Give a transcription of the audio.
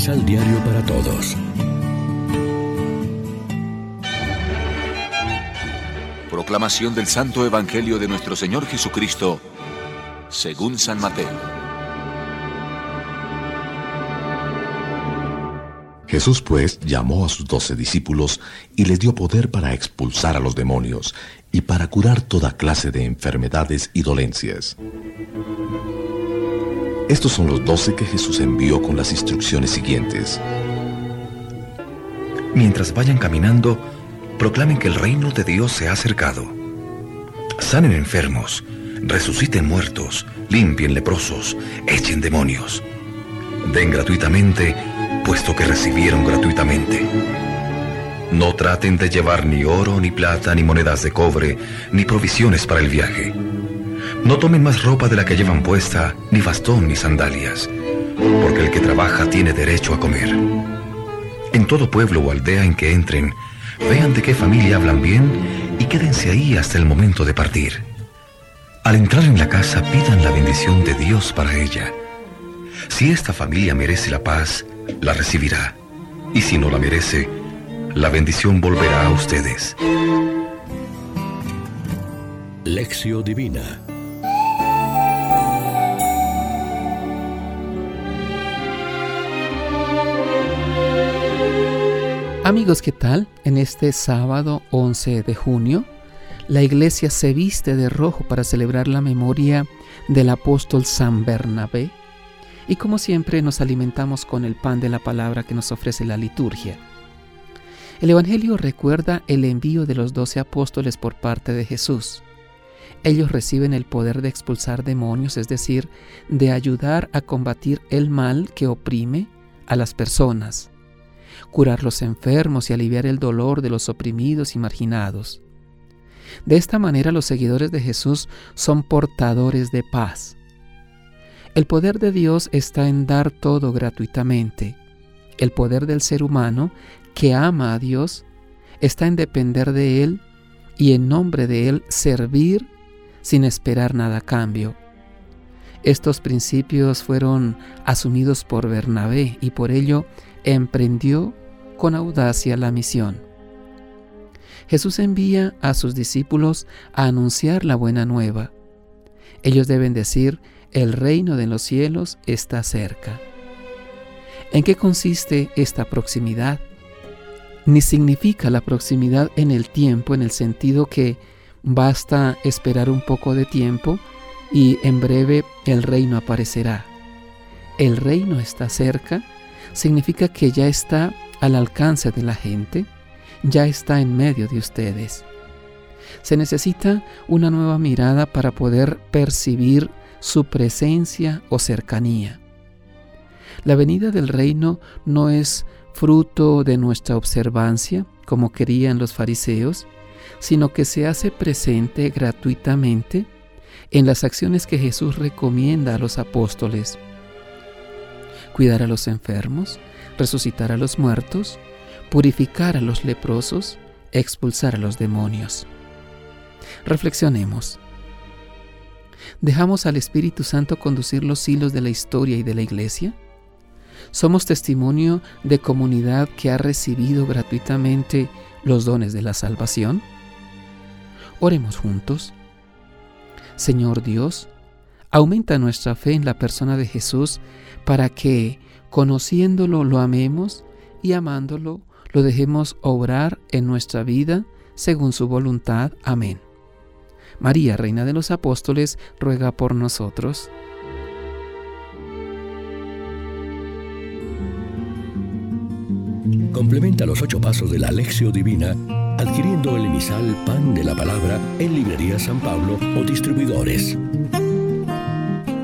Misal Diario para Todos. Proclamación del Santo Evangelio de nuestro Señor Jesucristo, según San Mateo. Jesús pues llamó a sus doce discípulos y les dio poder para expulsar a los demonios y para curar toda clase de enfermedades y dolencias. Estos son los doce que Jesús envió con las instrucciones siguientes. Mientras vayan caminando, proclamen que el reino de Dios se ha acercado. Sanen enfermos, resuciten muertos, limpien leprosos, echen demonios. Den gratuitamente, puesto que recibieron gratuitamente. No traten de llevar ni oro, ni plata, ni monedas de cobre, ni provisiones para el viaje. No tomen más ropa de la que llevan puesta, ni bastón, ni sandalias, porque el que trabaja tiene derecho a comer. En todo pueblo o aldea en que entren, vean de qué familia hablan bien y quédense ahí hasta el momento de partir. Al entrar en la casa, pidan la bendición de Dios para ella. Si esta familia merece la paz, la recibirá. Y si no la merece, la bendición volverá a ustedes. Lección Divina Amigos, ¿qué tal? En este sábado 11 de junio, la iglesia se viste de rojo para celebrar la memoria del apóstol San Bernabé y como siempre nos alimentamos con el pan de la palabra que nos ofrece la liturgia. El Evangelio recuerda el envío de los doce apóstoles por parte de Jesús. Ellos reciben el poder de expulsar demonios, es decir, de ayudar a combatir el mal que oprime a las personas, curar los enfermos y aliviar el dolor de los oprimidos y marginados. De esta manera los seguidores de Jesús son portadores de paz. El poder de Dios está en dar todo gratuitamente. El poder del ser humano que ama a Dios está en depender de Él y en nombre de Él servir sin esperar nada a cambio. Estos principios fueron asumidos por Bernabé y por ello emprendió con audacia la misión. Jesús envía a sus discípulos a anunciar la buena nueva. Ellos deben decir, el reino de los cielos está cerca. ¿En qué consiste esta proximidad? ni significa la proximidad en el tiempo, en el sentido que basta esperar un poco de tiempo y en breve el reino aparecerá. El reino está cerca significa que ya está al alcance de la gente, ya está en medio de ustedes. Se necesita una nueva mirada para poder percibir su presencia o cercanía. La venida del reino no es fruto de nuestra observancia, como querían los fariseos, sino que se hace presente gratuitamente en las acciones que Jesús recomienda a los apóstoles. Cuidar a los enfermos, resucitar a los muertos, purificar a los leprosos, expulsar a los demonios. Reflexionemos. ¿Dejamos al Espíritu Santo conducir los hilos de la historia y de la iglesia? Somos testimonio de comunidad que ha recibido gratuitamente los dones de la salvación. Oremos juntos. Señor Dios, aumenta nuestra fe en la persona de Jesús para que, conociéndolo, lo amemos y amándolo, lo dejemos obrar en nuestra vida según su voluntad. Amén. María, Reina de los Apóstoles, ruega por nosotros. Complementa los ocho pasos de la Alexio Divina adquiriendo el emisal Pan de la Palabra en Librería San Pablo o distribuidores.